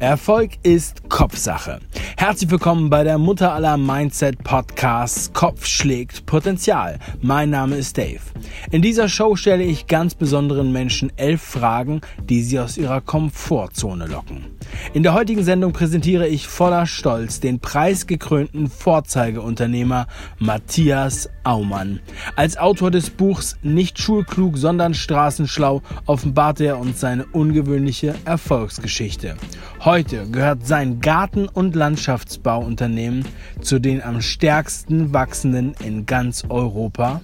Erfolg ist Kopfsache. Herzlich willkommen bei der Mutter aller Mindset Podcasts Kopf schlägt Potenzial. Mein Name ist Dave. In dieser Show stelle ich ganz besonderen Menschen elf Fragen, die sie aus ihrer Komfortzone locken. In der heutigen Sendung präsentiere ich voller Stolz den preisgekrönten Vorzeigeunternehmer Matthias Aumann. Als Autor des Buchs Nicht schulklug, sondern straßenschlau offenbart er uns seine ungewöhnliche Erfolgsgeschichte. Heute gehört sein Garten- und Landschaftsbauunternehmen zu den am stärksten wachsenden in ganz Europa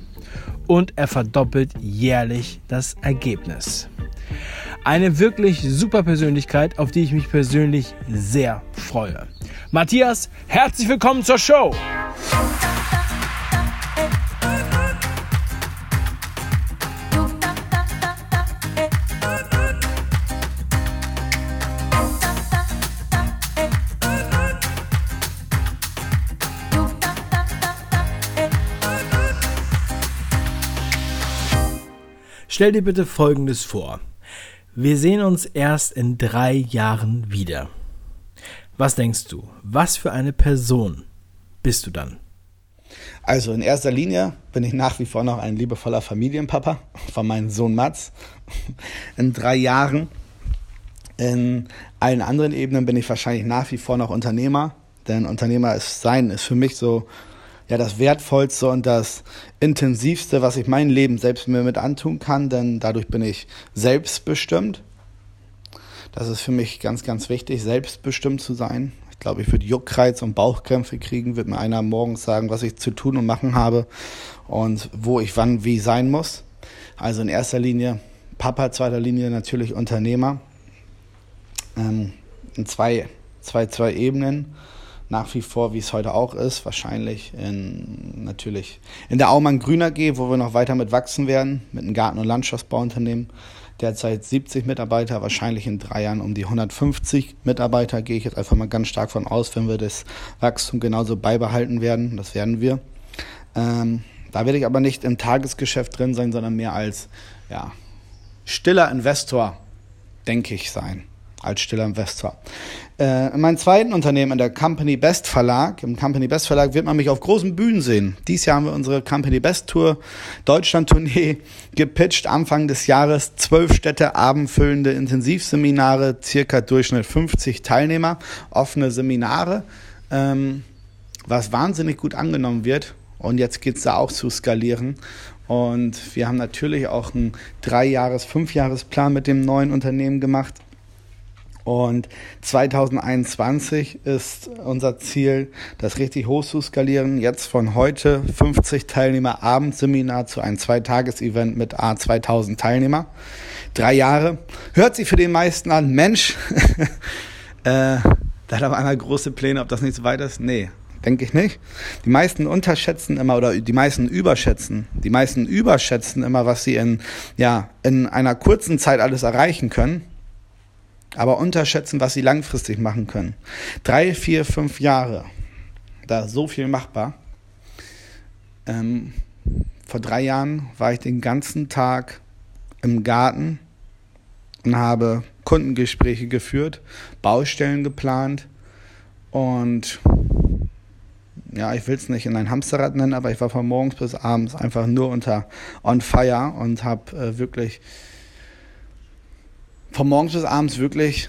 und er verdoppelt jährlich das Ergebnis. Eine wirklich super Persönlichkeit, auf die ich mich persönlich sehr freue. Matthias, herzlich willkommen zur Show! Stell dir bitte Folgendes vor. Wir sehen uns erst in drei Jahren wieder. Was denkst du? Was für eine Person bist du dann? Also in erster Linie bin ich nach wie vor noch ein liebevoller Familienpapa von meinem Sohn Mats. In drei Jahren. In allen anderen Ebenen bin ich wahrscheinlich nach wie vor noch Unternehmer. Denn Unternehmer ist sein, ist für mich so ja das Wertvollste und das Intensivste, was ich mein Leben selbst mir mit antun kann, denn dadurch bin ich selbstbestimmt. Das ist für mich ganz, ganz wichtig, selbstbestimmt zu sein. Ich glaube, ich würde Juckreiz und Bauchkrämpfe kriegen, wird mir einer morgens sagen, was ich zu tun und machen habe und wo ich wann wie sein muss. Also in erster Linie Papa, zweiter Linie natürlich Unternehmer. Ähm, in zwei, zwei, zwei Ebenen nach wie vor, wie es heute auch ist, wahrscheinlich in, natürlich in der Aumann Grüner G, wo wir noch weiter mit wachsen werden, mit einem Garten- und Landschaftsbauunternehmen. Derzeit 70 Mitarbeiter, wahrscheinlich in drei Jahren um die 150 Mitarbeiter, gehe ich jetzt einfach mal ganz stark von aus, wenn wir das Wachstum genauso beibehalten werden. Das werden wir. Ähm, da werde ich aber nicht im Tagesgeschäft drin sein, sondern mehr als ja, stiller Investor, denke ich, sein als stiller Investor. Äh, in meinem zweiten Unternehmen, in der Company Best Verlag, im Company Best Verlag wird man mich auf großen Bühnen sehen. Dieses Jahr haben wir unsere Company Best Tour Deutschland Tournee gepitcht, Anfang des Jahres. Zwölf Städte, abendfüllende Intensivseminare, circa Durchschnitt 50 Teilnehmer, offene Seminare, ähm, was wahnsinnig gut angenommen wird. Und jetzt geht es da auch zu skalieren. Und wir haben natürlich auch einen Drei-Jahres-, Fünf-Jahres-Plan mit dem neuen Unternehmen gemacht. Und 2021 ist unser Ziel, das richtig hoch zu skalieren. Jetzt von heute 50 Teilnehmer Abendseminar zu einem Zweitages-Event mit A 2000 Teilnehmer. Drei Jahre. Hört sich für den meisten an, Mensch, äh, da hat aber einer große Pläne, ob das nicht so weit ist. Nee, denke ich nicht. Die meisten unterschätzen immer oder die meisten überschätzen. Die meisten überschätzen immer, was sie in, ja, in einer kurzen Zeit alles erreichen können aber unterschätzen, was sie langfristig machen können. Drei, vier, fünf Jahre, da ist so viel machbar. Ähm, vor drei Jahren war ich den ganzen Tag im Garten und habe Kundengespräche geführt, Baustellen geplant und ja, ich will es nicht in ein Hamsterrad nennen, aber ich war von morgens bis abends einfach nur unter on fire und habe äh, wirklich von morgens bis abends wirklich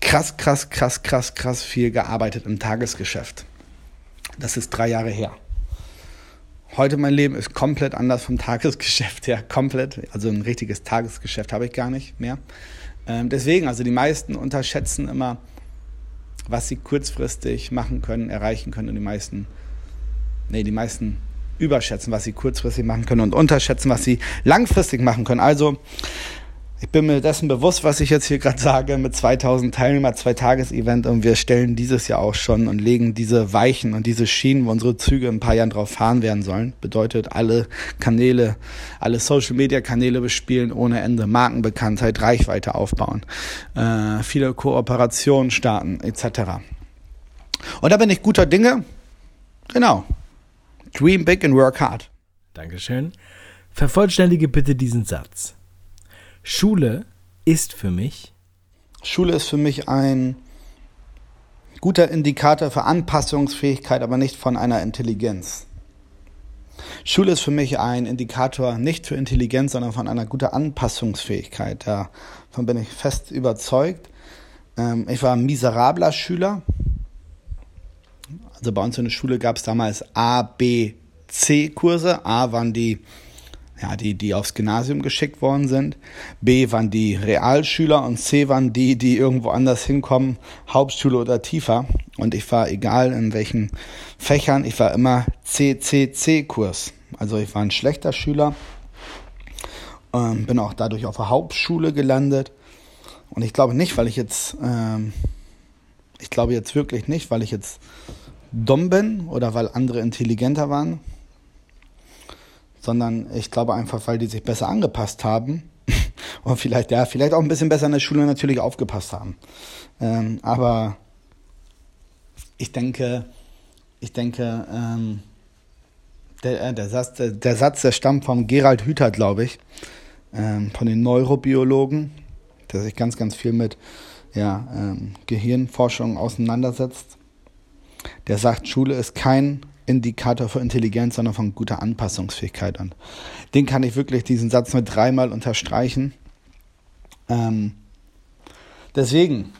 krass, krass, krass, krass, krass viel gearbeitet im Tagesgeschäft. Das ist drei Jahre her. Heute mein Leben ist komplett anders vom Tagesgeschäft her. Komplett. Also ein richtiges Tagesgeschäft habe ich gar nicht mehr. Ähm, deswegen, also die meisten unterschätzen immer, was sie kurzfristig machen können, erreichen können. Und die meisten, nee, die meisten überschätzen, was sie kurzfristig machen können und unterschätzen, was sie langfristig machen können. Also ich bin mir dessen bewusst, was ich jetzt hier gerade sage, mit 2000 Teilnehmer, zwei Tages-Event und wir stellen dieses Jahr auch schon und legen diese Weichen und diese Schienen, wo unsere Züge in ein paar Jahren drauf fahren werden sollen. Bedeutet alle Kanäle, alle Social-Media-Kanäle bespielen ohne Ende, Markenbekanntheit, Reichweite aufbauen, äh, viele Kooperationen starten etc. Und da bin ich guter Dinge. Genau. Dream big and work hard. Dankeschön. Vervollständige bitte diesen Satz. Schule ist für mich Schule ist für mich ein guter Indikator für Anpassungsfähigkeit, aber nicht von einer Intelligenz. Schule ist für mich ein Indikator nicht für Intelligenz, sondern von einer guten Anpassungsfähigkeit. Davon bin ich fest überzeugt. Ähm, ich war ein miserabler Schüler. Also bei uns in der Schule gab es damals A, B, C-Kurse. A waren die, ja, die, die aufs Gymnasium geschickt worden sind. B waren die Realschüler und C waren die, die irgendwo anders hinkommen, Hauptschule oder tiefer. Und ich war egal in welchen Fächern, ich war immer C-C-C-Kurs. Also ich war ein schlechter Schüler. Ähm, bin auch dadurch auf der Hauptschule gelandet. Und ich glaube nicht, weil ich jetzt, ähm, ich glaube jetzt wirklich nicht, weil ich jetzt dumm bin oder weil andere intelligenter waren, sondern ich glaube einfach, weil die sich besser angepasst haben und vielleicht, ja, vielleicht auch ein bisschen besser in der Schule natürlich aufgepasst haben. Ähm, aber ich denke, ich denke, ähm, der, äh, der, Satz, der, der, Satz, der stammt von Gerald Hüther, glaube ich, ähm, von den Neurobiologen, der sich ganz, ganz viel mit ja, ähm, Gehirnforschung auseinandersetzt. Der sagt, Schule ist kein Indikator für Intelligenz, sondern von guter Anpassungsfähigkeit. Und den kann ich wirklich diesen Satz nur dreimal unterstreichen. Ähm, deswegen,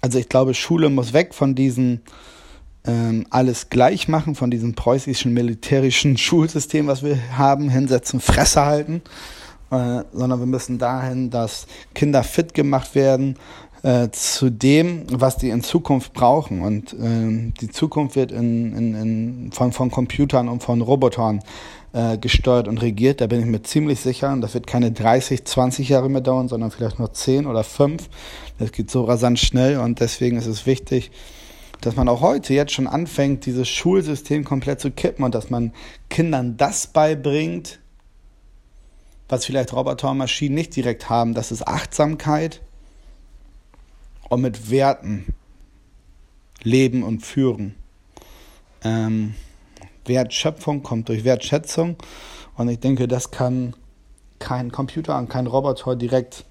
also ich glaube, Schule muss weg von diesen ähm, alles gleich machen, von diesem preußischen militärischen Schulsystem, was wir haben, hinsetzen, Fresse halten, äh, sondern wir müssen dahin, dass Kinder fit gemacht werden, äh, zu dem, was die in Zukunft brauchen. Und äh, die Zukunft wird in, in, in, von, von Computern und von Robotern äh, gesteuert und regiert. Da bin ich mir ziemlich sicher. Und das wird keine 30, 20 Jahre mehr dauern, sondern vielleicht nur 10 oder 5. Das geht so rasant schnell und deswegen ist es wichtig, dass man auch heute jetzt schon anfängt, dieses Schulsystem komplett zu kippen und dass man Kindern das beibringt, was vielleicht Roboter und Maschinen nicht direkt haben. Das ist Achtsamkeit, und mit Werten leben und führen. Ähm, Wertschöpfung kommt durch Wertschätzung und ich denke, das kann kein Computer und kein Roboter direkt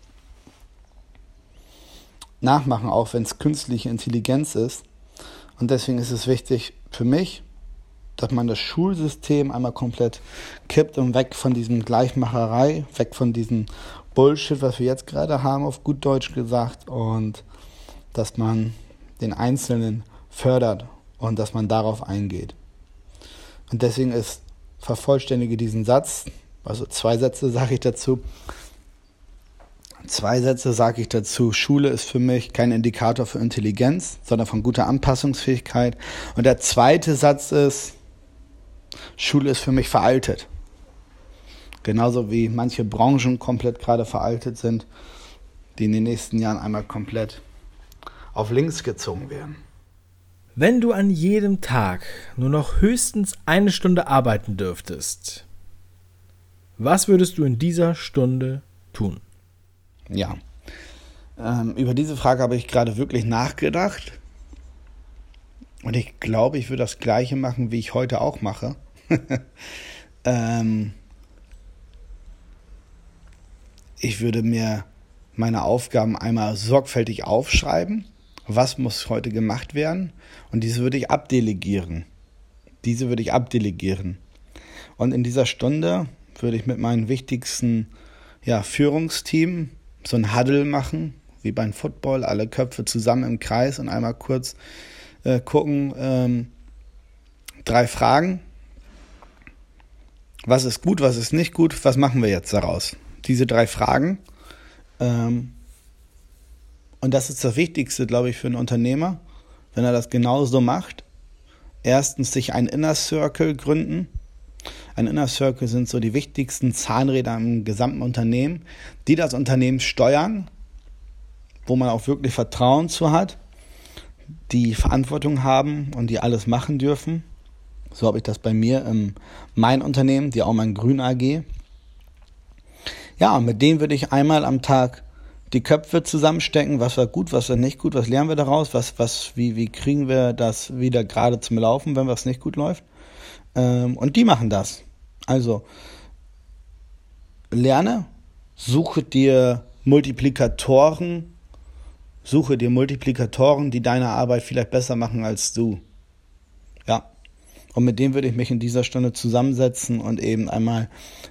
nachmachen, auch wenn es künstliche Intelligenz ist. Und deswegen ist es wichtig für mich, dass man das Schulsystem einmal komplett kippt und weg von diesem Gleichmacherei, weg von diesem Bullshit, was wir jetzt gerade haben, auf gut Deutsch gesagt, und dass man den Einzelnen fördert und dass man darauf eingeht. Und deswegen ist vervollständige diesen Satz, also zwei Sätze sage ich dazu. Zwei Sätze sage ich dazu. Schule ist für mich kein Indikator für Intelligenz, sondern von guter Anpassungsfähigkeit. Und der zweite Satz ist, Schule ist für mich veraltet. Genauso wie manche Branchen komplett gerade veraltet sind, die in den nächsten Jahren einmal komplett auf links gezogen werden. Wenn du an jedem Tag nur noch höchstens eine Stunde arbeiten dürftest, was würdest du in dieser Stunde tun? Ja, ähm, über diese Frage habe ich gerade wirklich nachgedacht. Und ich glaube, ich würde das gleiche machen, wie ich heute auch mache. ähm, ich würde mir meine Aufgaben einmal sorgfältig aufschreiben was muss heute gemacht werden und diese würde ich abdelegieren. Diese würde ich abdelegieren. Und in dieser Stunde würde ich mit meinem wichtigsten ja, Führungsteam so ein Huddle machen, wie beim Football, alle Köpfe zusammen im Kreis und einmal kurz äh, gucken, ähm, drei Fragen. Was ist gut, was ist nicht gut, was machen wir jetzt daraus? Diese drei Fragen ähm, und das ist das Wichtigste, glaube ich, für einen Unternehmer, wenn er das genauso macht. Erstens sich ein Inner Circle gründen. Ein Inner Circle sind so die wichtigsten Zahnräder im gesamten Unternehmen, die das Unternehmen steuern, wo man auch wirklich Vertrauen zu hat, die Verantwortung haben und die alles machen dürfen. So habe ich das bei mir im mein Unternehmen, die auch mein Grün AG. Ja, mit denen würde ich einmal am Tag die Köpfe zusammenstecken, was war gut, was war nicht gut, was lernen wir daraus, was, was, wie, wie kriegen wir das wieder gerade zum Laufen, wenn was nicht gut läuft. Ähm, und die machen das. Also lerne, suche dir Multiplikatoren, suche dir Multiplikatoren, die deine Arbeit vielleicht besser machen als du. Ja. Und mit dem würde ich mich in dieser Stunde zusammensetzen und eben einmal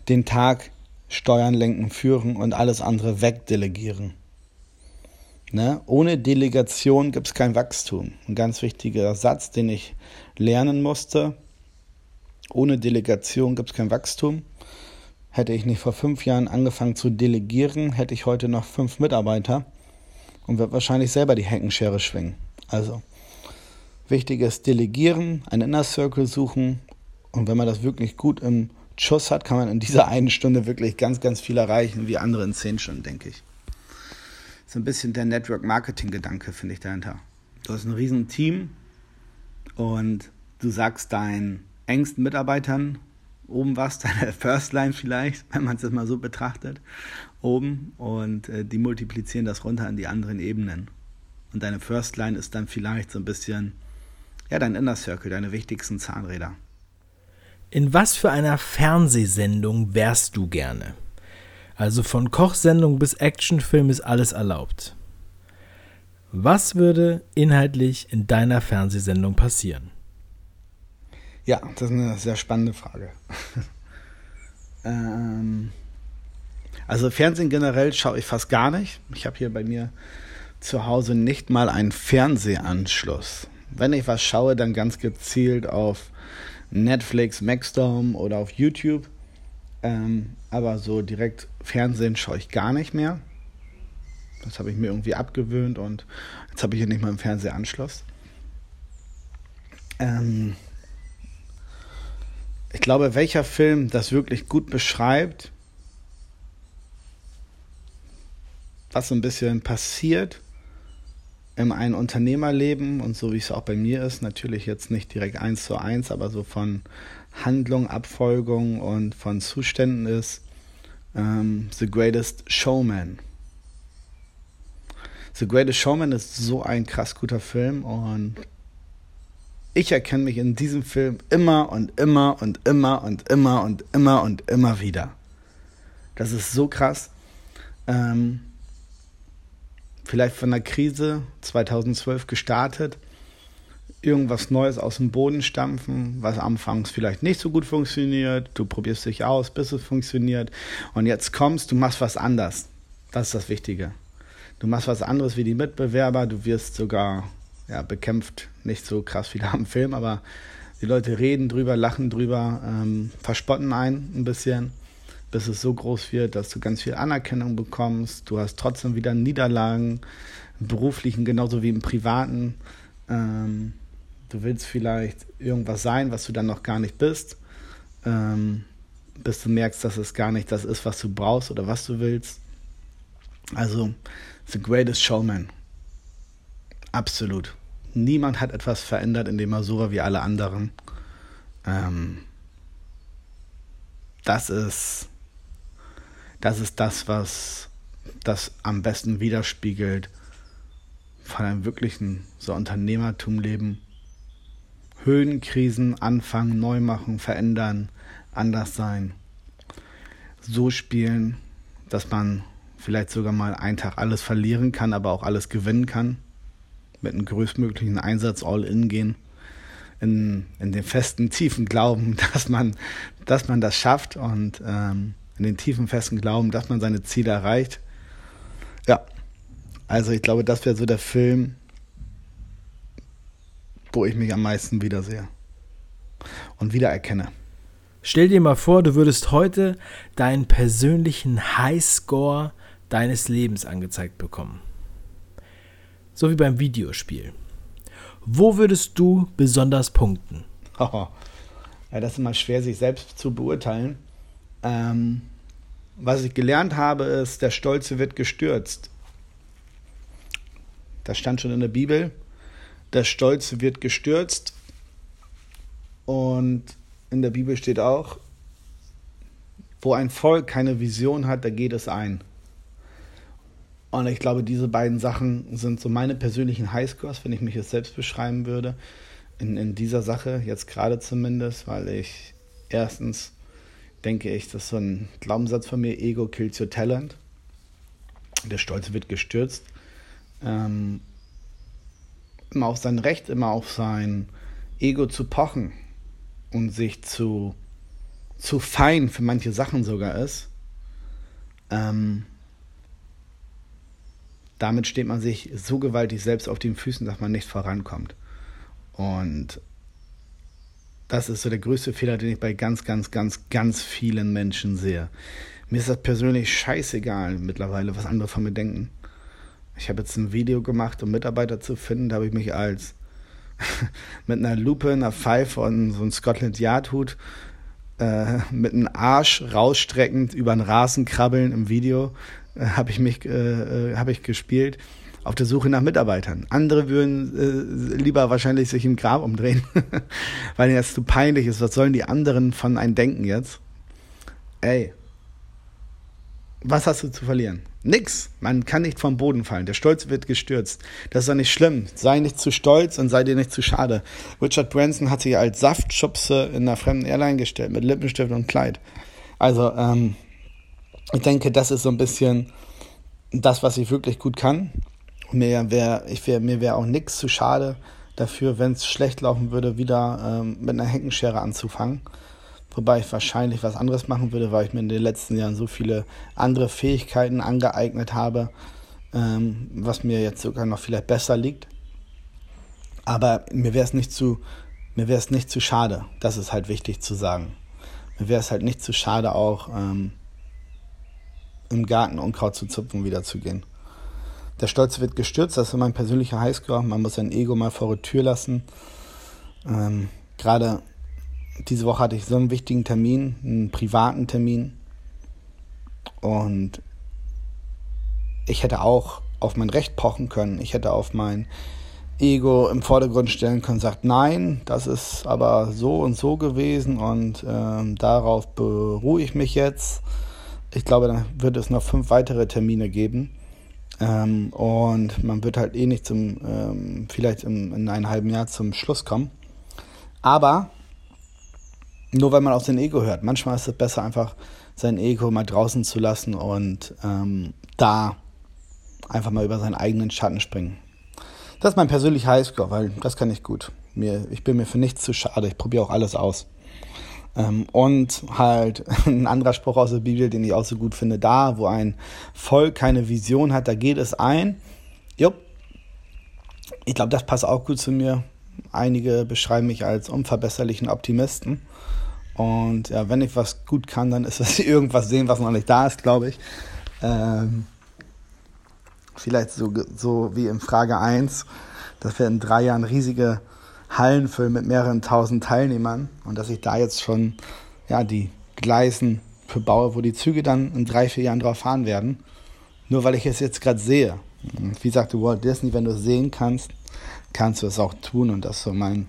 den Tag steuern, lenken, führen und alles andere wegdelegieren. Ne? Ohne Delegation gibt es kein Wachstum. Ein ganz wichtiger Satz, den ich lernen musste. Ohne Delegation gibt es kein Wachstum. Hätte ich nicht vor fünf Jahren angefangen zu delegieren, hätte ich heute noch fünf Mitarbeiter und wird wahrscheinlich selber die Heckenschere schwingen. Also wichtig ist Delegieren, einen Inner Circle suchen und wenn man das wirklich gut im Schuss hat, kann man in dieser einen Stunde wirklich ganz, ganz viel erreichen, wie andere in zehn Stunden, denke ich. So ein bisschen der Network-Marketing-Gedanke, finde ich dahinter. Du hast ein riesen Team und du sagst deinen engsten Mitarbeitern oben was, deine First Line vielleicht, wenn man es jetzt mal so betrachtet, oben und äh, die multiplizieren das runter an die anderen Ebenen. Und deine First Line ist dann vielleicht so ein bisschen, ja, dein Inner Circle, deine wichtigsten Zahnräder. In was für einer Fernsehsendung wärst du gerne? Also von Kochsendung bis Actionfilm ist alles erlaubt. Was würde inhaltlich in deiner Fernsehsendung passieren? Ja, das ist eine sehr spannende Frage. ähm, also Fernsehen generell schaue ich fast gar nicht. Ich habe hier bei mir zu Hause nicht mal einen Fernsehanschluss. Wenn ich was schaue, dann ganz gezielt auf Netflix, Maxdome oder auf YouTube. Ähm, aber so direkt Fernsehen schaue ich gar nicht mehr. Das habe ich mir irgendwie abgewöhnt und jetzt habe ich hier nicht mal einen Fernsehanschluss. Ähm, ich glaube, welcher Film das wirklich gut beschreibt, was so ein bisschen passiert in einem Unternehmerleben und so wie es auch bei mir ist, natürlich jetzt nicht direkt eins zu eins, aber so von Handlung, Abfolgung und von Zuständen ist ähm, The Greatest Showman. The Greatest Showman ist so ein krass guter Film und ich erkenne mich in diesem Film immer und immer und immer und immer und immer und immer wieder. Das ist so krass. Ähm, vielleicht von der Krise 2012 gestartet, irgendwas Neues aus dem Boden stampfen, was anfangs vielleicht nicht so gut funktioniert, du probierst dich aus, bis es funktioniert. Und jetzt kommst, du machst was anders. Das ist das Wichtige. Du machst was anderes wie die Mitbewerber, du wirst sogar ja, bekämpft. Nicht so krass wie da im Film, aber die Leute reden drüber, lachen drüber, ähm, verspotten einen ein bisschen, bis es so groß wird, dass du ganz viel Anerkennung bekommst. Du hast trotzdem wieder Niederlagen, im beruflichen genauso wie im privaten. Ähm, du willst vielleicht irgendwas sein, was du dann noch gar nicht bist, ähm, bis du merkst, dass es gar nicht das ist, was du brauchst oder was du willst. Also, The Greatest Showman. Absolut. Niemand hat etwas verändert, indem er so war wie alle anderen. Ähm, das ist das ist das, was das am besten widerspiegelt von einem wirklichen so Unternehmertumleben. Höhen, Krisen, anfangen, neu machen, verändern, anders sein. So spielen, dass man vielleicht sogar mal einen Tag alles verlieren kann, aber auch alles gewinnen kann mit einem größtmöglichen Einsatz all in gehen. In, in den festen, tiefen Glauben, dass man, dass man das schafft und ähm, in den tiefen, festen Glauben, dass man seine Ziele erreicht. Ja, also ich glaube, das wäre so der Film, wo ich mich am meisten wiedersehe und wiedererkenne. Stell dir mal vor, du würdest heute deinen persönlichen Highscore deines Lebens angezeigt bekommen so wie beim Videospiel. Wo würdest du besonders punkten? ja, das ist immer schwer, sich selbst zu beurteilen. Ähm, was ich gelernt habe, ist, der Stolze wird gestürzt. Das stand schon in der Bibel. Der Stolze wird gestürzt. Und in der Bibel steht auch, wo ein Volk keine Vision hat, da geht es ein. Und ich glaube, diese beiden Sachen sind so meine persönlichen Highscores, wenn ich mich jetzt selbst beschreiben würde. In, in dieser Sache, jetzt gerade zumindest, weil ich erstens denke ich, das ist so ein Glaubenssatz von mir, Ego kills your talent. Der Stolz wird gestürzt. Ähm, immer auf sein Recht, immer auf sein Ego zu pochen und sich zu, zu fein für manche Sachen sogar ist. Ähm, damit steht man sich so gewaltig selbst auf den Füßen, dass man nicht vorankommt. Und das ist so der größte Fehler, den ich bei ganz, ganz, ganz, ganz vielen Menschen sehe. Mir ist das persönlich scheißegal mittlerweile, was andere von mir denken. Ich habe jetzt ein Video gemacht, um Mitarbeiter zu finden. Da habe ich mich als mit einer Lupe, einer Pfeife und so einem Scotland Yard Hut äh, mit einem Arsch rausstreckend über den Rasen krabbeln im Video äh, habe ich mich äh, äh, habe ich gespielt auf der Suche nach Mitarbeitern. Andere würden äh, lieber wahrscheinlich sich im Grab umdrehen, weil ihnen das zu peinlich ist. Was sollen die anderen von einem denken jetzt? Ey, was hast du zu verlieren? Nix. Man kann nicht vom Boden fallen. Der Stolz wird gestürzt. Das ist doch nicht schlimm. Sei nicht zu stolz und sei dir nicht zu schade. Richard Branson hat sich als Saftschubse in einer fremden Airline gestellt mit Lippenstift und Kleid. Also, ähm, ich denke, das ist so ein bisschen das, was ich wirklich gut kann. Mir wäre wär, mir wär auch nichts zu schade dafür, wenn es schlecht laufen würde, wieder ähm, mit einer Heckenschere anzufangen. Wobei ich wahrscheinlich was anderes machen würde, weil ich mir in den letzten Jahren so viele andere Fähigkeiten angeeignet habe, ähm, was mir jetzt sogar noch vielleicht besser liegt. Aber mir wäre es nicht zu, mir wäre es nicht zu schade. Das ist halt wichtig zu sagen. Mir wäre es halt nicht zu schade, auch ähm, im Garten Unkraut zu zupfen wieder zu gehen. Der Stolz wird gestürzt, das ist mein persönlicher Highscore. Man muss sein Ego mal vor der Tür lassen. Ähm, Gerade diese Woche hatte ich so einen wichtigen Termin, einen privaten Termin. Und ich hätte auch auf mein Recht pochen können. Ich hätte auf mein Ego im Vordergrund stellen können, sagt, nein, das ist aber so und so gewesen und ähm, darauf beruhe ich mich jetzt. Ich glaube, dann wird es noch fünf weitere Termine geben. Ähm, und man wird halt eh nicht zum, ähm, vielleicht im, in einem halben Jahr zum Schluss kommen. Aber nur weil man auf sein Ego hört. Manchmal ist es besser, einfach sein Ego mal draußen zu lassen und ähm, da einfach mal über seinen eigenen Schatten springen. Das ist mein persönlicher Highscore, weil das kann ich gut. Mir, ich bin mir für nichts zu schade. Ich probiere auch alles aus. Ähm, und halt ein anderer Spruch aus der Bibel, den ich auch so gut finde, da, wo ein Volk keine Vision hat, da geht es ein. Jupp. Ich glaube, das passt auch gut zu mir. Einige beschreiben mich als unverbesserlichen Optimisten. Und ja, wenn ich was gut kann, dann ist es irgendwas sehen, was noch nicht da ist, glaube ich. Ähm, vielleicht so, so wie in Frage 1, dass wir in drei Jahren riesige Hallen füllen mit mehreren tausend Teilnehmern und dass ich da jetzt schon ja, die Gleisen für baue, wo die Züge dann in drei, vier Jahren drauf fahren werden. Nur weil ich es jetzt gerade sehe. Wie sagte Walt Disney, wenn du es sehen kannst, kannst du es auch tun. Und das ist so mein,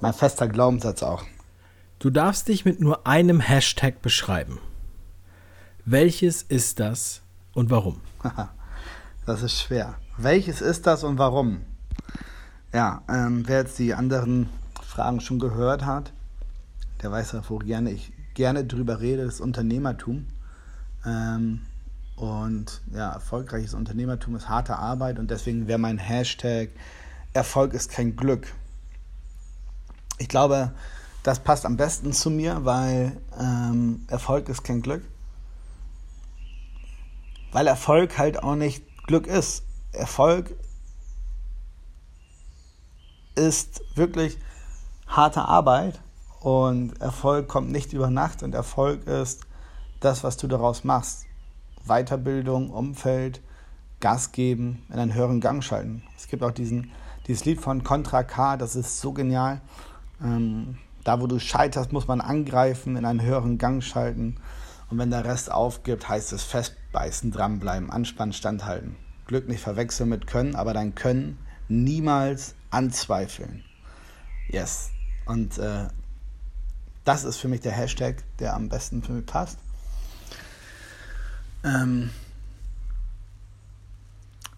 mein fester Glaubenssatz auch. Du darfst dich mit nur einem Hashtag beschreiben. Welches ist das und warum? das ist schwer. Welches ist das und warum? Ja, ähm, wer jetzt die anderen Fragen schon gehört hat, der weiß ja, wo gerne ich gerne drüber rede, das Unternehmertum. Ähm, und ja, erfolgreiches Unternehmertum ist harte Arbeit und deswegen wäre mein Hashtag Erfolg ist kein Glück. Ich glaube, das passt am besten zu mir, weil ähm, Erfolg ist kein Glück. Weil Erfolg halt auch nicht Glück ist. Erfolg ist wirklich harte Arbeit und Erfolg kommt nicht über Nacht und Erfolg ist das, was du daraus machst. Weiterbildung, Umfeld, Gas geben, in einen höheren Gang schalten. Es gibt auch diesen, dieses Lied von Contra K, das ist so genial. Ähm, da, wo du scheiterst, muss man angreifen, in einen höheren Gang schalten. Und wenn der Rest aufgibt, heißt es festbeißen, dranbleiben, anspannen, standhalten. Glück nicht verwechseln mit Können, aber dein Können niemals anzweifeln. Yes. Und äh, das ist für mich der Hashtag, der am besten für mich passt. Ähm,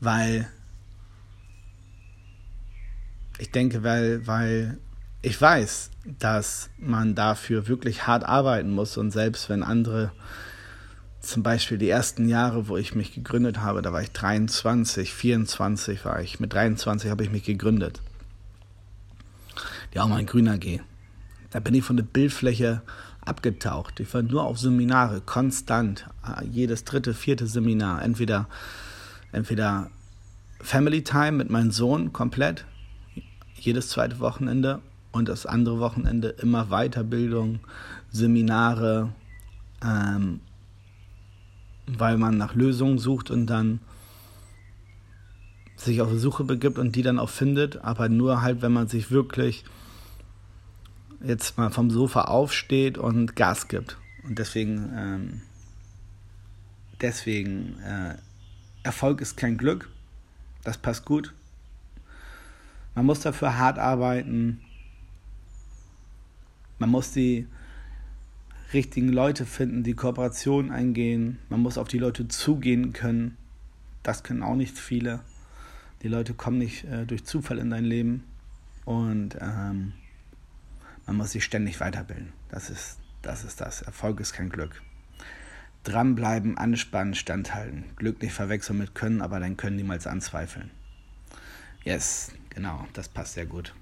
weil ich denke, weil, weil ich weiß, dass man dafür wirklich hart arbeiten muss und selbst wenn andere zum Beispiel die ersten Jahre, wo ich mich gegründet habe, da war ich 23, 24 war ich. Mit 23 habe ich mich gegründet. Ja, auch mal ein Grüner G. Da bin ich von der Bildfläche abgetaucht. Ich war nur auf Seminare, konstant. Jedes dritte, vierte Seminar. Entweder, entweder Family Time mit meinem Sohn komplett, jedes zweite Wochenende und das andere Wochenende immer Weiterbildung, Seminare, ähm, weil man nach Lösungen sucht und dann sich auf die Suche begibt und die dann auch findet, aber nur halt, wenn man sich wirklich jetzt mal vom Sofa aufsteht und Gas gibt. Und deswegen, ähm, deswegen, äh, Erfolg ist kein Glück. Das passt gut. Man muss dafür hart arbeiten. Man muss die richtigen Leute finden, die Kooperationen eingehen. Man muss auf die Leute zugehen können. Das können auch nicht viele. Die Leute kommen nicht äh, durch Zufall in dein Leben. Und ähm, man muss sich ständig weiterbilden. Das ist, das ist das. Erfolg ist kein Glück. Dranbleiben, anspannen, standhalten. Glück nicht verwechseln mit Können, aber dein Können niemals anzweifeln. Yes, genau, das passt sehr gut.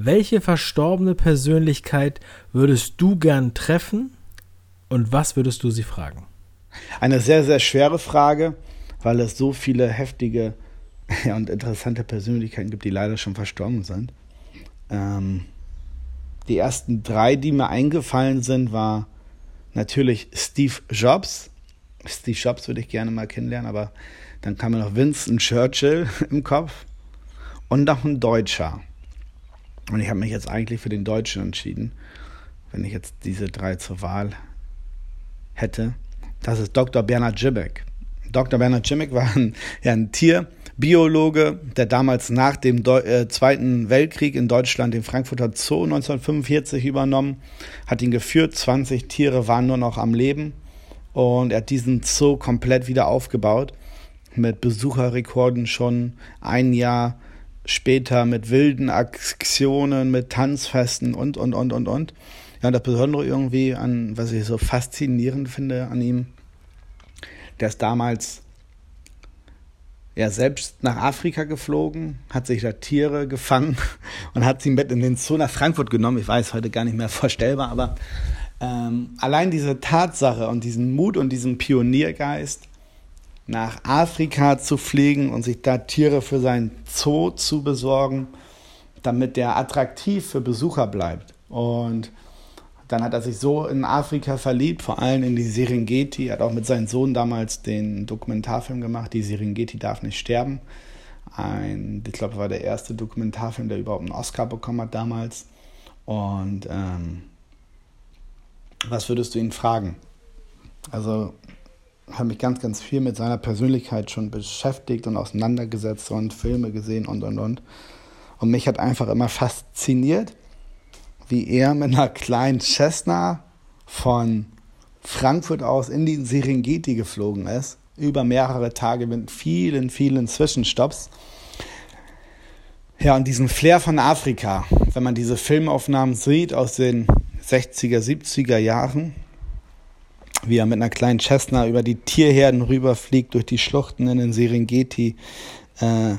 Welche verstorbene Persönlichkeit würdest du gern treffen und was würdest du sie fragen? Eine sehr, sehr schwere Frage, weil es so viele heftige und interessante Persönlichkeiten gibt, die leider schon verstorben sind. Ähm, die ersten drei, die mir eingefallen sind, war natürlich Steve Jobs. Steve Jobs würde ich gerne mal kennenlernen, aber dann kam mir noch Winston Churchill im Kopf und noch ein Deutscher. Und ich habe mich jetzt eigentlich für den Deutschen entschieden, wenn ich jetzt diese drei zur Wahl hätte. Das ist Dr. Bernhard Jibbeck. Dr. Bernhard Jibbeck war ein, ja, ein Tierbiologe, der damals nach dem Deu äh, Zweiten Weltkrieg in Deutschland den Frankfurter Zoo 1945 übernommen, hat ihn geführt, 20 Tiere waren nur noch am Leben und er hat diesen Zoo komplett wieder aufgebaut mit Besucherrekorden schon ein Jahr später mit wilden Aktionen, mit Tanzfesten und, und, und, und, und. Ja, das Besondere irgendwie an, was ich so faszinierend finde an ihm, der ist damals ja selbst nach Afrika geflogen, hat sich da Tiere gefangen und hat sie mit in den Zoo nach Frankfurt genommen. Ich weiß, heute gar nicht mehr vorstellbar, aber ähm, allein diese Tatsache und diesen Mut und diesen Pioniergeist nach Afrika zu fliegen und sich da Tiere für sein Zoo zu besorgen, damit der attraktiv für Besucher bleibt. Und dann hat er sich so in Afrika verliebt, vor allem in die Serengeti. Er hat auch mit seinem Sohn damals den Dokumentarfilm gemacht, Die Serengeti darf nicht sterben. Ein, ich glaube, war der erste Dokumentarfilm, der überhaupt einen Oscar bekommen hat damals. Und ähm, was würdest du ihn fragen? Also habe mich ganz, ganz viel mit seiner Persönlichkeit schon beschäftigt und auseinandergesetzt und Filme gesehen und und und. Und mich hat einfach immer fasziniert, wie er mit einer kleinen Cessna von Frankfurt aus in die Serengeti geflogen ist, über mehrere Tage mit vielen, vielen Zwischenstopps. Ja, und diesen Flair von Afrika, wenn man diese Filmaufnahmen sieht aus den 60er, 70er Jahren, wie er mit einer kleinen Cessna über die Tierherden rüberfliegt, durch die Schluchten in den Serengeti. Äh,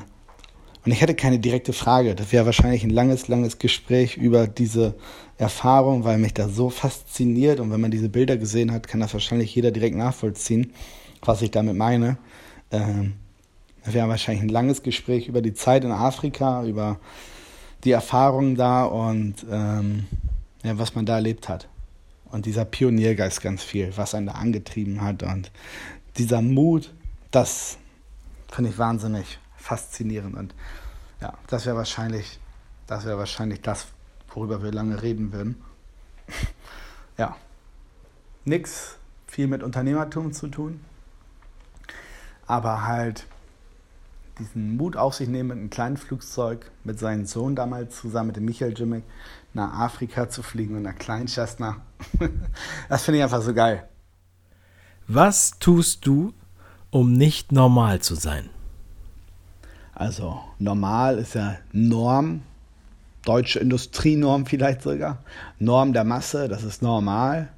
und ich hätte keine direkte Frage. Das wäre wahrscheinlich ein langes, langes Gespräch über diese Erfahrung, weil mich das so fasziniert. Und wenn man diese Bilder gesehen hat, kann das wahrscheinlich jeder direkt nachvollziehen, was ich damit meine. Ähm, das wäre wahrscheinlich ein langes Gespräch über die Zeit in Afrika, über die Erfahrungen da und ähm, ja, was man da erlebt hat. Und dieser Pioniergeist ganz viel, was einen da angetrieben hat. Und dieser Mut, das finde ich wahnsinnig faszinierend. Und ja, das wäre wahrscheinlich, das wäre wahrscheinlich das, worüber wir lange reden würden. ja. Nix viel mit Unternehmertum zu tun. Aber halt diesen Mut auf sich nehmen, mit einem kleinen Flugzeug mit seinem Sohn damals zusammen mit dem Michael Jimmick nach Afrika zu fliegen einer kleinen Cessna. das finde ich einfach so geil. Was tust du, um nicht normal zu sein? Also normal ist ja Norm, deutsche Industrienorm vielleicht sogar. Norm der Masse, das ist normal.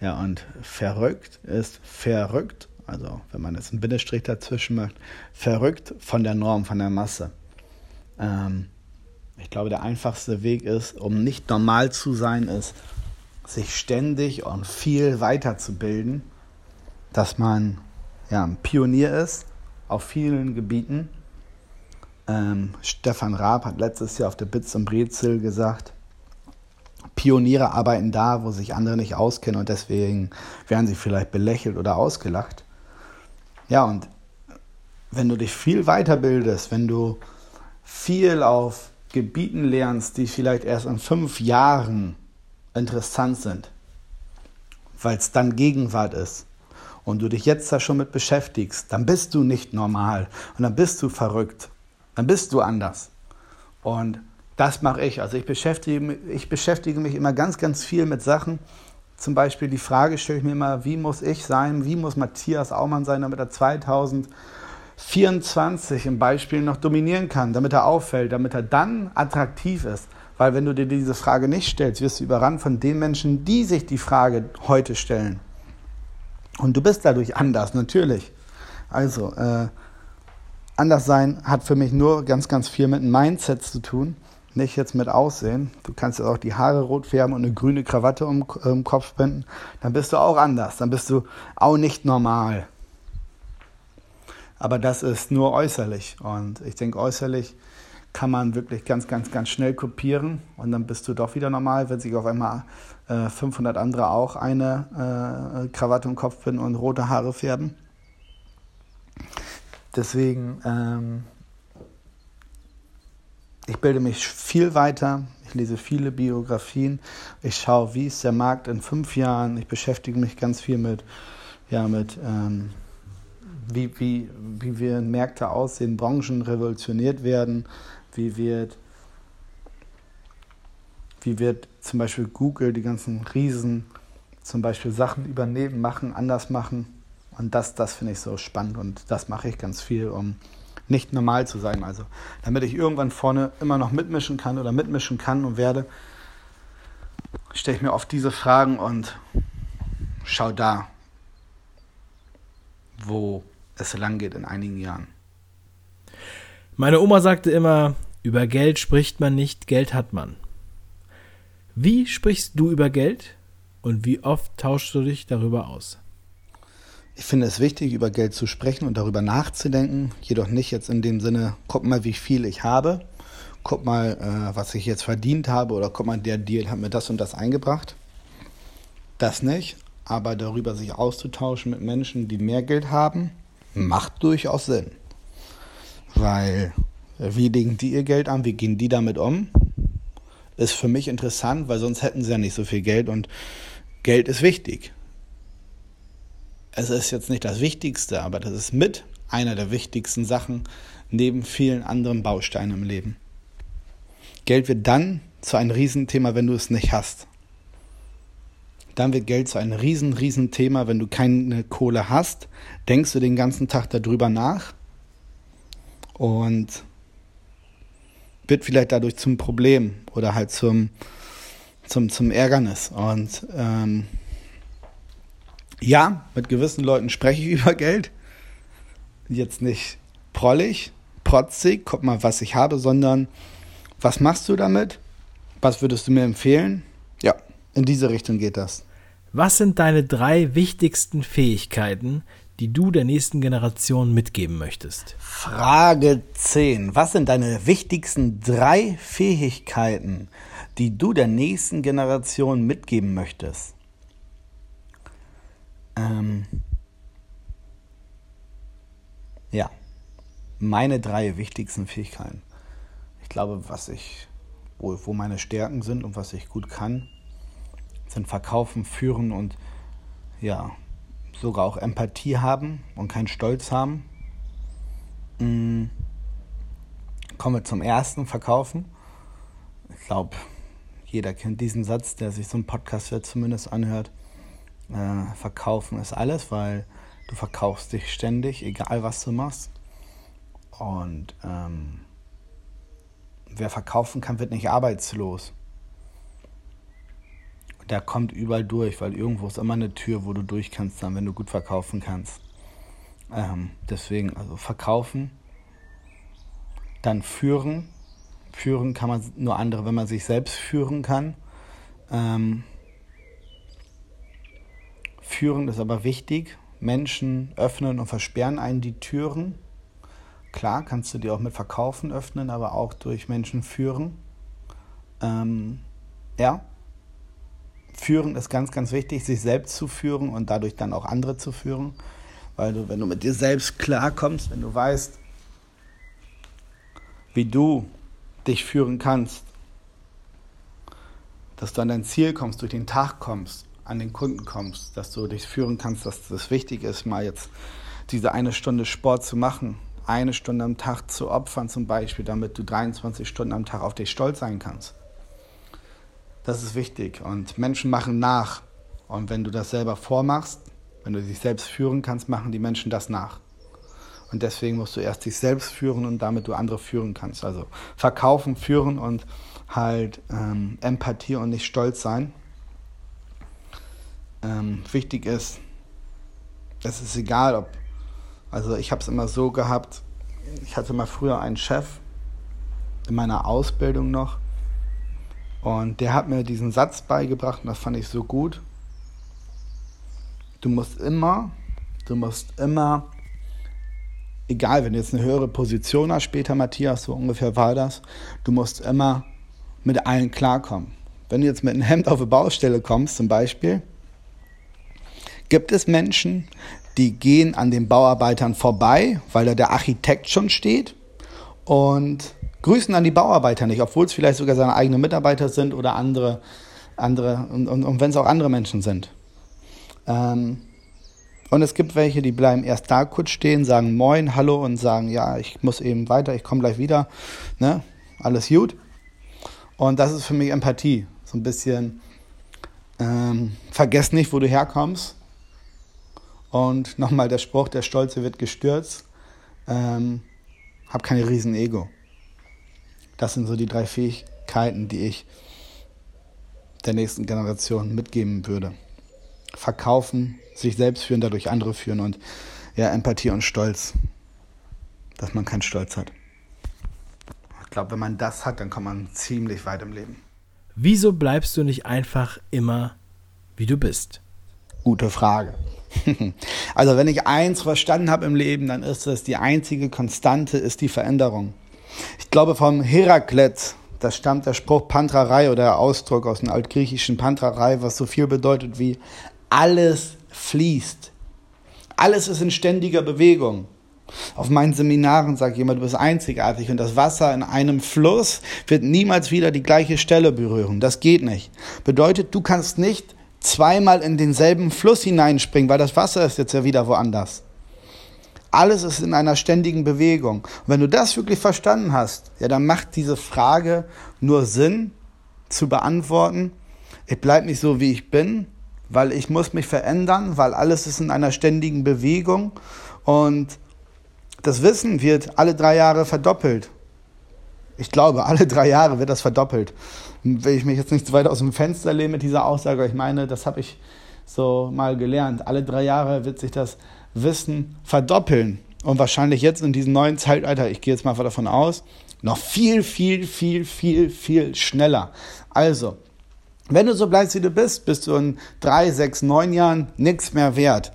Ja, und verrückt ist verrückt, also wenn man jetzt einen Bindestrich dazwischen macht, verrückt von der Norm, von der Masse. Ähm, ich glaube, der einfachste Weg ist, um nicht normal zu sein, ist, sich ständig und viel weiterzubilden, dass man ja, ein Pionier ist auf vielen Gebieten. Ähm, Stefan Raab hat letztes Jahr auf der Bitz und Brezel gesagt, Pioniere arbeiten da, wo sich andere nicht auskennen und deswegen werden sie vielleicht belächelt oder ausgelacht. Ja, und wenn du dich viel weiterbildest, wenn du viel auf Gebieten lernst, die vielleicht erst in fünf Jahren interessant sind, weil es dann Gegenwart ist und du dich jetzt da schon mit beschäftigst, dann bist du nicht normal und dann bist du verrückt, dann bist du anders. Und das mache ich. Also ich beschäftige, ich beschäftige mich immer ganz, ganz viel mit Sachen. Zum Beispiel die Frage stelle ich mir immer, wie muss ich sein, wie muss Matthias Aumann sein, damit er 2024 im Beispiel noch dominieren kann, damit er auffällt, damit er dann attraktiv ist. Weil wenn du dir diese Frage nicht stellst, wirst du überrannt von den Menschen, die sich die Frage heute stellen. Und du bist dadurch anders, natürlich. Also, äh, anders sein hat für mich nur ganz, ganz viel mit Mindset zu tun nicht jetzt mit Aussehen. Du kannst jetzt auch die Haare rot färben und eine grüne Krawatte um, um Kopf binden. Dann bist du auch anders. Dann bist du auch nicht normal. Aber das ist nur äußerlich. Und ich denke, äußerlich kann man wirklich ganz, ganz, ganz schnell kopieren. Und dann bist du doch wieder normal, wenn sich auf einmal äh, 500 andere auch eine äh, Krawatte um Kopf binden und rote Haare färben. Deswegen ähm, ich bilde mich viel weiter, ich lese viele Biografien, ich schaue, wie ist der Markt in fünf Jahren, ich beschäftige mich ganz viel mit, ja, mit ähm, wie, wie, wie wir Märkte aussehen, Branchen revolutioniert werden, wie wird, wie wird zum Beispiel Google die ganzen Riesen zum Beispiel Sachen übernehmen, machen, anders machen. Und das, das finde ich so spannend und das mache ich ganz viel, um nicht normal zu sein. Also, damit ich irgendwann vorne immer noch mitmischen kann oder mitmischen kann und werde, stelle ich mir oft diese Fragen und schau da, wo es lang geht in einigen Jahren. Meine Oma sagte immer, über Geld spricht man nicht, Geld hat man. Wie sprichst du über Geld und wie oft tauschst du dich darüber aus? Ich finde es wichtig, über Geld zu sprechen und darüber nachzudenken, jedoch nicht jetzt in dem Sinne, guck mal, wie viel ich habe, guck mal, äh, was ich jetzt verdient habe oder guck mal, der Deal hat mir das und das eingebracht. Das nicht, aber darüber sich auszutauschen mit Menschen, die mehr Geld haben, macht durchaus Sinn. Weil, wie legen die ihr Geld an, wie gehen die damit um? Ist für mich interessant, weil sonst hätten sie ja nicht so viel Geld und Geld ist wichtig es ist jetzt nicht das Wichtigste, aber das ist mit einer der wichtigsten Sachen neben vielen anderen Bausteinen im Leben. Geld wird dann zu einem Riesenthema, wenn du es nicht hast. Dann wird Geld zu einem riesen, riesen Thema, wenn du keine Kohle hast. Denkst du den ganzen Tag darüber nach und wird vielleicht dadurch zum Problem oder halt zum, zum, zum Ärgernis. Und ähm, ja, mit gewissen Leuten spreche ich über Geld. Jetzt nicht prollig, protzig, guck mal, was ich habe, sondern was machst du damit? Was würdest du mir empfehlen? In diese Richtung geht das. Was sind deine drei wichtigsten Fähigkeiten, die du der nächsten Generation mitgeben möchtest? Frage 10. Was sind deine wichtigsten drei Fähigkeiten, die du der nächsten Generation mitgeben möchtest? Ähm, ja, meine drei wichtigsten Fähigkeiten. Ich glaube, was ich, wo, wo meine Stärken sind und was ich gut kann, sind Verkaufen, Führen und ja, sogar auch Empathie haben und keinen Stolz haben. Mhm. Kommen wir zum ersten Verkaufen. Ich glaube, jeder kennt diesen Satz, der sich so ein Podcast jetzt zumindest anhört. Äh, verkaufen ist alles, weil du verkaufst dich ständig, egal was du machst. Und ähm, wer verkaufen kann, wird nicht arbeitslos. Der kommt überall durch, weil irgendwo ist immer eine Tür, wo du durch kannst, dann, wenn du gut verkaufen kannst. Ähm, deswegen, also verkaufen, dann führen. Führen kann man nur andere, wenn man sich selbst führen kann. Ähm, führen ist aber wichtig. Menschen öffnen und versperren einen die Türen. Klar, kannst du die auch mit Verkaufen öffnen, aber auch durch Menschen führen. Ähm, ja, führen ist ganz, ganz wichtig, sich selbst zu führen und dadurch dann auch andere zu führen. Weil du, wenn du mit dir selbst klarkommst, wenn du weißt, wie du dich führen kannst, dass du an dein Ziel kommst, durch den Tag kommst, an den Kunden kommst, dass du dich führen kannst, dass das wichtig ist, mal jetzt diese eine Stunde Sport zu machen, eine Stunde am Tag zu opfern zum Beispiel, damit du 23 Stunden am Tag auf dich stolz sein kannst. Das ist wichtig und Menschen machen nach. Und wenn du das selber vormachst, wenn du dich selbst führen kannst, machen die Menschen das nach. Und deswegen musst du erst dich selbst führen und damit du andere führen kannst. Also verkaufen, führen und halt ähm, Empathie und nicht stolz sein. Ähm, wichtig ist, es ist egal, ob, also ich habe es immer so gehabt, ich hatte mal früher einen Chef in meiner Ausbildung noch und der hat mir diesen Satz beigebracht und das fand ich so gut. Du musst immer, du musst immer, egal, wenn du jetzt eine höhere Position hast, später Matthias, so ungefähr war das, du musst immer mit allen klarkommen. Wenn du jetzt mit einem Hemd auf eine Baustelle kommst, zum Beispiel, gibt es Menschen, die gehen an den Bauarbeitern vorbei, weil da der Architekt schon steht und grüßen dann die Bauarbeiter nicht, obwohl es vielleicht sogar seine eigenen Mitarbeiter sind oder andere, andere und, und, und wenn es auch andere Menschen sind. Ähm, und es gibt welche, die bleiben erst da kurz stehen, sagen Moin, Hallo und sagen, ja, ich muss eben weiter, ich komme gleich wieder. Ne? Alles gut. Und das ist für mich Empathie. So ein bisschen, ähm, vergess nicht, wo du herkommst. Und nochmal der Spruch, der Stolze wird gestürzt. Ähm, hab keine riesen Ego. Das sind so die drei Fähigkeiten, die ich der nächsten Generation mitgeben würde. Verkaufen, sich selbst führen, dadurch andere führen und ja, Empathie und Stolz, dass man keinen Stolz hat. Ich glaube, wenn man das hat, dann kommt man ziemlich weit im Leben. Wieso bleibst du nicht einfach immer, wie du bist? Gute Frage. also wenn ich eins verstanden habe im Leben, dann ist es, die einzige Konstante ist die Veränderung. Ich glaube, vom Heraklet, da stammt der Spruch Pantrarei oder der Ausdruck aus dem altgriechischen Pantrarei, was so viel bedeutet wie alles fließt. Alles ist in ständiger Bewegung. Auf meinen Seminaren sagt jemand, du bist einzigartig und das Wasser in einem Fluss wird niemals wieder die gleiche Stelle berühren. Das geht nicht. Bedeutet, du kannst nicht zweimal in denselben Fluss hineinspringen, weil das Wasser ist jetzt ja wieder woanders. Alles ist in einer ständigen Bewegung. Und wenn du das wirklich verstanden hast, ja, dann macht diese Frage nur Sinn zu beantworten. Ich bleibe nicht so, wie ich bin, weil ich muss mich verändern, weil alles ist in einer ständigen Bewegung und das Wissen wird alle drei Jahre verdoppelt. Ich glaube, alle drei Jahre wird das verdoppelt. Will ich mich jetzt nicht zu weit aus dem Fenster lehnen mit dieser Aussage, ich meine, das habe ich so mal gelernt. Alle drei Jahre wird sich das Wissen verdoppeln. Und wahrscheinlich jetzt in diesem neuen Zeitalter, ich gehe jetzt mal davon aus, noch viel, viel, viel, viel, viel schneller. Also, wenn du so bleibst, wie du bist, bist du in drei, sechs, neun Jahren nichts mehr wert.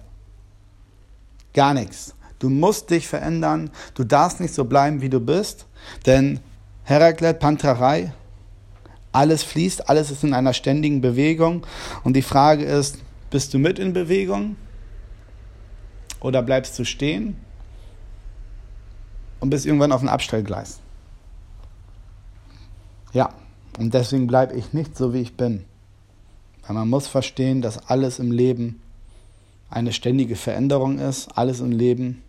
Gar nichts. Du musst dich verändern. Du darfst nicht so bleiben, wie du bist. Denn Heraklet, Pantrerei, alles fließt, alles ist in einer ständigen Bewegung. Und die Frage ist, bist du mit in Bewegung? Oder bleibst du stehen und bist irgendwann auf dem Abstellgleis? Ja, und deswegen bleibe ich nicht so, wie ich bin. Weil man muss verstehen, dass alles im Leben eine ständige Veränderung ist. Alles im Leben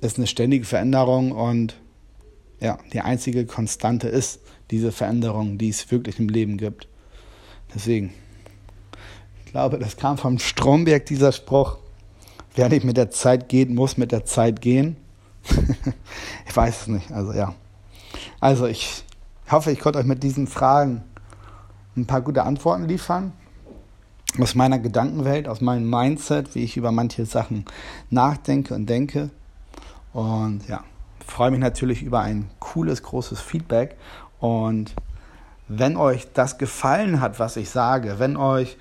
ist eine ständige Veränderung und ja, die einzige Konstante ist diese Veränderung, die es wirklich im Leben gibt. Deswegen, ich glaube, das kam vom Stromberg, dieser Spruch. Wer nicht mit der Zeit geht, muss mit der Zeit gehen. ich weiß es nicht, also ja. Also ich hoffe, ich konnte euch mit diesen Fragen ein paar gute Antworten liefern aus meiner Gedankenwelt, aus meinem Mindset, wie ich über manche Sachen nachdenke und denke. Und ja, freue mich natürlich über ein cooles, großes Feedback. Und wenn euch das gefallen hat, was ich sage, wenn euch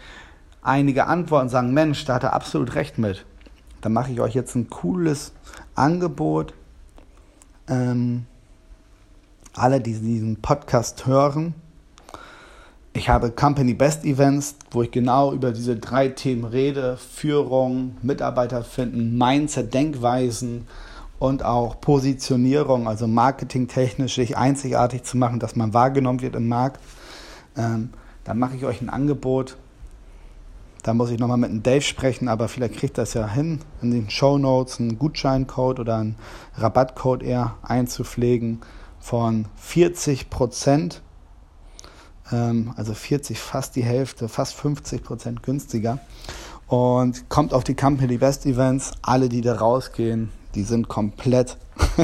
einige Antworten sagen, Mensch, da hat er absolut recht mit, dann mache ich euch jetzt ein cooles Angebot. Ähm, alle, die diesen Podcast hören, ich habe Company Best Events, wo ich genau über diese drei Themen rede: Führung, Mitarbeiter finden, Mindset, Denkweisen und auch Positionierung, also marketingtechnisch sich einzigartig zu machen, dass man wahrgenommen wird im Markt. Ähm, dann mache ich euch ein Angebot. Da muss ich nochmal mit dem Dave sprechen, aber vielleicht kriegt das ja hin, in den Show Notes einen Gutscheincode oder einen Rabattcode eher einzupflegen von 40 Prozent ähm, also 40, fast die Hälfte, fast 50 Prozent günstiger. Und kommt auf die Company Best Events. Alle, die da rausgehen, die sind komplett,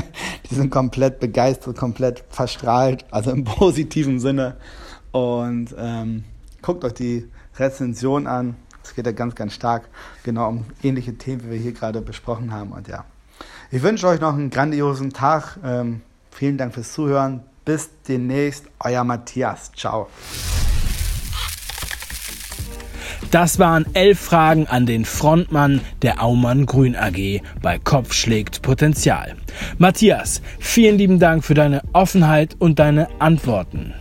die sind komplett begeistert, komplett verstrahlt, also im positiven Sinne. Und ähm, guckt euch die Rezension an. Es geht ja ganz, ganz stark genau um ähnliche Themen, wie wir hier gerade besprochen haben. Und ja, ich wünsche euch noch einen grandiosen Tag. Ähm, vielen Dank fürs Zuhören. Bis demnächst, euer Matthias. Ciao. Das waren elf Fragen an den Frontmann der Aumann Grün AG bei Kopf schlägt Potenzial. Matthias, vielen lieben Dank für deine Offenheit und deine Antworten.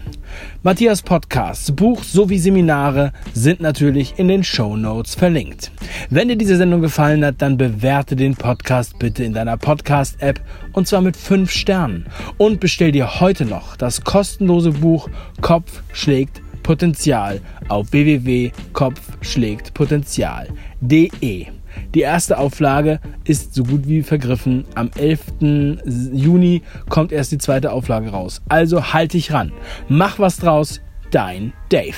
Matthias Podcasts, Buch sowie Seminare sind natürlich in den Show Notes verlinkt. Wenn dir diese Sendung gefallen hat, dann bewerte den Podcast bitte in deiner Podcast-App und zwar mit 5 Sternen. Und bestell dir heute noch das kostenlose Buch Kopf schlägt Potenzial auf www.kopfschlägtpotenzial.de. Die erste Auflage ist so gut wie vergriffen. Am 11. Juni kommt erst die zweite Auflage raus. Also halt dich ran. Mach was draus. Dein Dave.